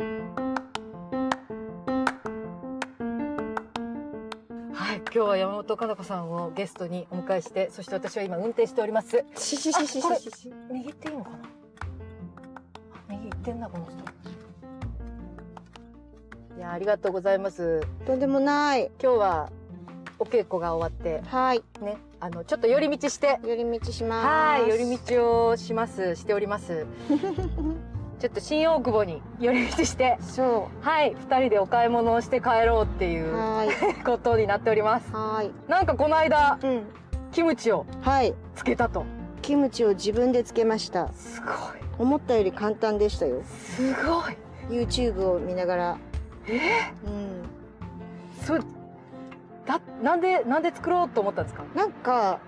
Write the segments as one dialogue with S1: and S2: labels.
S1: はい、今日は山本かな子さんをゲストにお迎えして、そして私は今運転しております。
S2: しししししし。
S1: 右行っていいのかな？右行ってんな、この人。いや、ありがとうございます。
S2: とんでもない。
S1: 今日はお稽古が終わって、
S2: はい。
S1: ね、あの、ちょっと寄り道して、
S2: 寄り道します。
S1: はい、寄り道をします、しております。ちょっと新大久保に寄り道して、
S2: そ
S1: はい、二人でお買い物をして帰ろうって
S2: う。
S1: いう
S2: はい。
S1: ことになっております。
S2: はい。
S1: なんかこの間、
S2: うん。
S1: キムチを
S2: はい。
S1: つけたと。
S2: キムチを自分でつけました。
S1: すごい。
S2: 思ったより簡単でしたよ。
S1: すごい。
S2: YouTube を見ながら。
S1: え？
S2: うん。
S1: そう。だ、なんで、なんで作ろうと思ったんですか？
S2: なんか、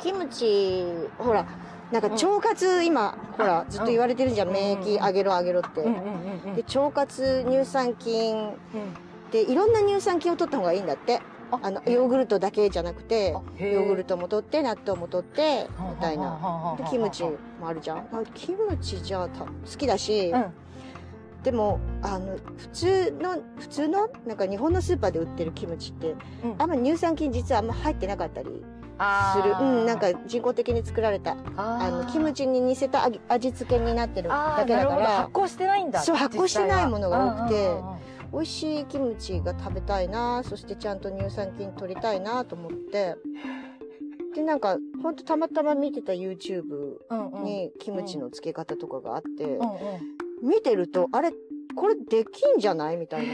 S2: キムチ、ほら、なんか腸活今、ほら、ずっと言われてるじゃん。
S1: うん
S2: 免疫上げろ上げろって。で、腸活乳酸菌
S1: うん
S2: で、いろんな乳酸菌を取った方がいいんだって。
S1: あ
S2: あの、ヨーグルトだけじゃなくて、ヨーグルトも取って、納豆も取って、みたいな。
S1: な
S2: でキムチもあるじゃん。あキムチじゃあた好きだし、
S1: うん。
S2: でも、あの、普通の、普通の、なんか日本のスーパーで売ってるキムチって、
S1: うん
S2: あんま乳酸菌実はあんま入ってなかったり
S1: あ
S2: する。
S1: ー。
S2: うん、なんか人工的に作られた、あ
S1: あ
S2: の、キムチに似せた味味付けになってるだけだから。
S1: 発、酵してないんだ。
S2: そう発酵してないものが多くて
S1: 実際は。うんうんうん。
S2: 美味しいキムチが食べたいな、そしてちゃんと乳酸菌取りたいなと思って、で、なんか、ほんとたまたま見てた YouTube にキムチの漬け方とかがあって、
S1: うんうん。
S2: 見てると、あれ、これできんじゃない？みたいな。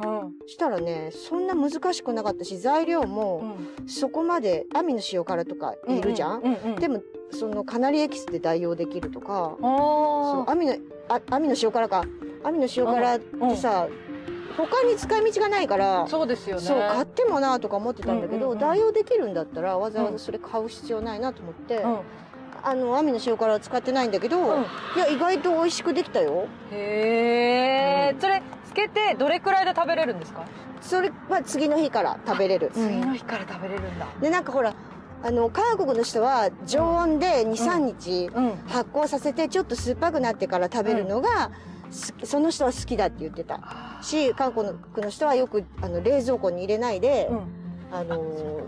S1: うん。
S2: したらね、そんな難しくなかったし、材料
S1: う
S2: も
S1: ん。
S2: そこまで、網の塩辛とかいるじゃん、でも、そのカナリエキスで代用できるとか、そう
S1: あー
S2: 網の、あ網の塩辛か。網の塩辛ってさ、他に使い道がないから、
S1: そうですよね。
S2: そう、買ってもなとか思ってたんだけど、代用できるんだったら、わざわざそれ買う必要ないなと思って、
S1: うん。
S2: あの、網の塩辛は使ってないんだけど、
S1: うん。
S2: いや、意外と美味しくできたよ。
S1: へえ、
S2: うん。
S1: それつけてどれくらいで食べれるんですか？
S2: それは次の日から食べれる。
S1: 次の日から食べれるんだ。
S2: で、なんかほら、あの、韓国の人は常温で2、3日
S1: うん。
S2: 発酵させて、ちょっと酸っぱくなってから食べるのが、すその人は好きだって言ってた。し、韓国の人はよく、あの、冷蔵庫に入れないで、
S1: うん。
S2: あのー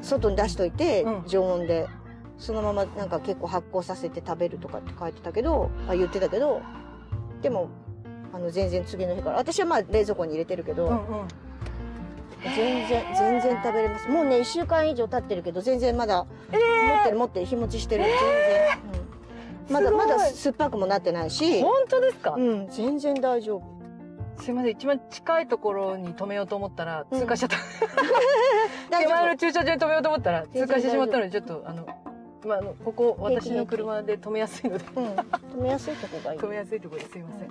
S2: 外に出しといて
S1: うん、
S2: 常温で、そのままなんか結構発酵させて食べるとかって書いてたけど、あ言ってたけど、でも、あの、全然次の日から。私はまあ冷蔵庫に入れてるけど、
S1: うんうん。
S2: 全然、全然食べれます。もうね、一週間以上経ってるけど、全然まだ、持ってる持ってる、日持ちしてる。全然。うん、まだ、まだ酸っぱくもなってないし、
S1: 本当ですか？
S2: うん、全然大丈夫。
S1: すいません、一番近いところに止めようと思ったら
S2: うん
S1: 通過しちゃった。
S2: 大
S1: 手前の
S2: 丈
S1: 駐車場に止めようと思ったら通過してしまったのでちょっとあの。まあ、あのここ私の車で止めやすいので
S2: 夫。うん。止めやすいとこがいい。
S1: 止めやすいところですいません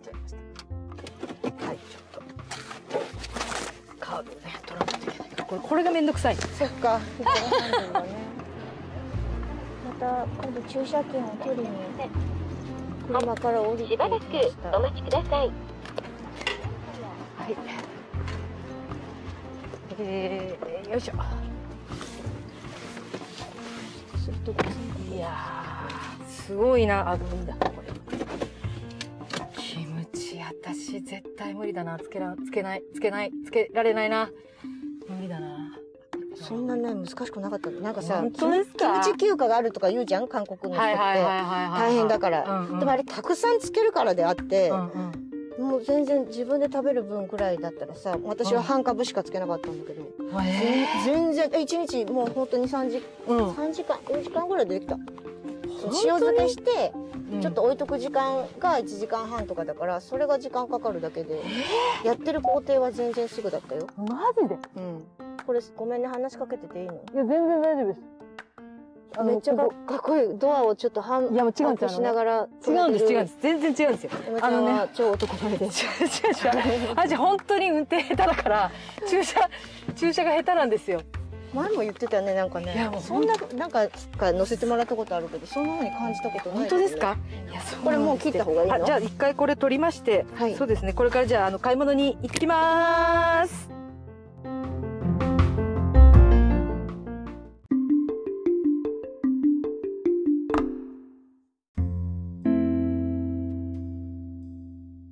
S1: れちゃいました。はいちょっと。カードをね取らないといけないから。これこれがめんどくさい。
S2: そっか。また、今度駐車券を取りに、車から降りて
S3: しばらくお待ちください。
S1: はいえー、よいしょいやーすごいなあごめんだ私絶対無理だな。つけらつけない。つけない。つけられないな。無理だな。
S2: そんなね、難しくなかった。なんかさ、キムチ休暇があるとか言うじゃん？韓国の人って。大変だから。
S1: うん。うん
S2: でもあれたくさんつけるからであって、
S1: うんうん。
S2: もう全然自分で食べる分くらいだったらさ、私は半株しかつけなかったんだけど、
S1: え
S2: 全然、え一日もう本当に3時、
S1: ーうん。
S2: 3時間、4時間ぐらいでできた。塩漬けして、
S1: うん
S2: ちょっと置いとく時間が1時間半とかだから、それが時間かかるだけで、やってる工程は全然すぐだったよ。
S1: マジで？
S2: うん。これ、ごめんね、話しかけてていいの？
S1: いや全然大丈夫です
S2: めっちゃかっこいい。ドアをちょっと半、
S1: いやもう違うんです
S2: しながら。
S1: こ違うんです違うんです全然違うんですよ
S2: す。あのね、超男前です。
S1: 違う違う違う私本当に運転下手だから駐車駐車が下手なんですよ
S2: 前も言ってたよね、なんかね。
S1: いやもう
S2: そんな、なんか、か乗せてもらったことあるけど、そんな風に感じたことない、
S1: 本当ですか？いやそう
S2: これもう切った方がいいの？
S1: あじゃあ一回これ取りまして、
S2: はい。
S1: そうですね。これからじゃああの買い物に行ってきます。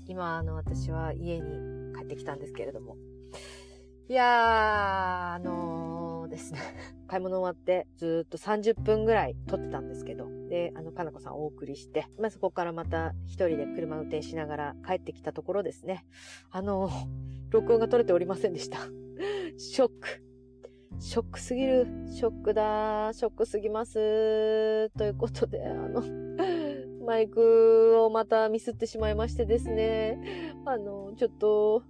S1: 今、あの、私は家に帰ってきたんですけれども。いやー、あのーですね。買い物終わってずっと30分ぐらい撮ってたんですけど。で、あの、かなこさんお送りして、まあ、そこからまた一人で車運転しながら帰ってきたところですね。あの、録音が撮れておりませんでした。ショック。ショックすぎる。ショックだ。ショックすぎます。ということで、あの、マイクをまたミスってしまいましてですね。あの、ちょっと、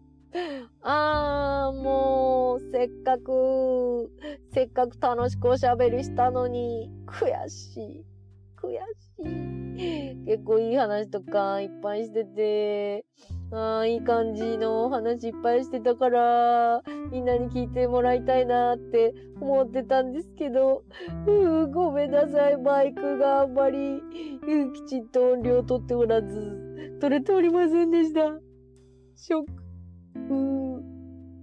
S1: あー、もう、せっかく、せっかく楽しくおしゃべりしたのに、悔しい。悔しい。結構いい話とかいっぱいしてて、あーいい感じの話いっぱいしてたから、みんなに聞いてもらいたいなって思ってたんですけど、うーごめんなさい、マイクがあんまり、きちんと音量取っておらず、取れておりませんでした。ショック。う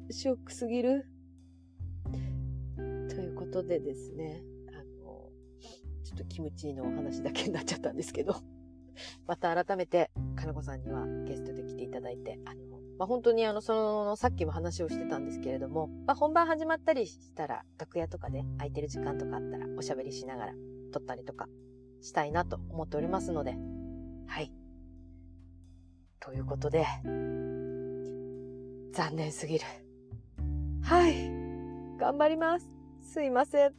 S1: ーショックすぎる。ということでですね、あの、ちょっとキムチのお話だけになっちゃったんですけど、また改めて、かなこさんにはゲストで来ていただいて、あの、まあ、本当にあの、その、さっきも話をしてたんですけれども、まあ、本番始まったりしたら、楽屋とかで空いてる時間とかあったら、おしゃべりしながら撮ったりとかしたいなと思っておりますので、はい。ということで、残念すぎる。はい。頑張ります。すいません。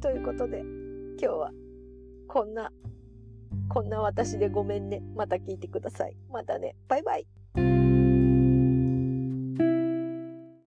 S1: ということで、今日は、こんな、こんな私でごめんね。また聞いてください。またね。バイバイ。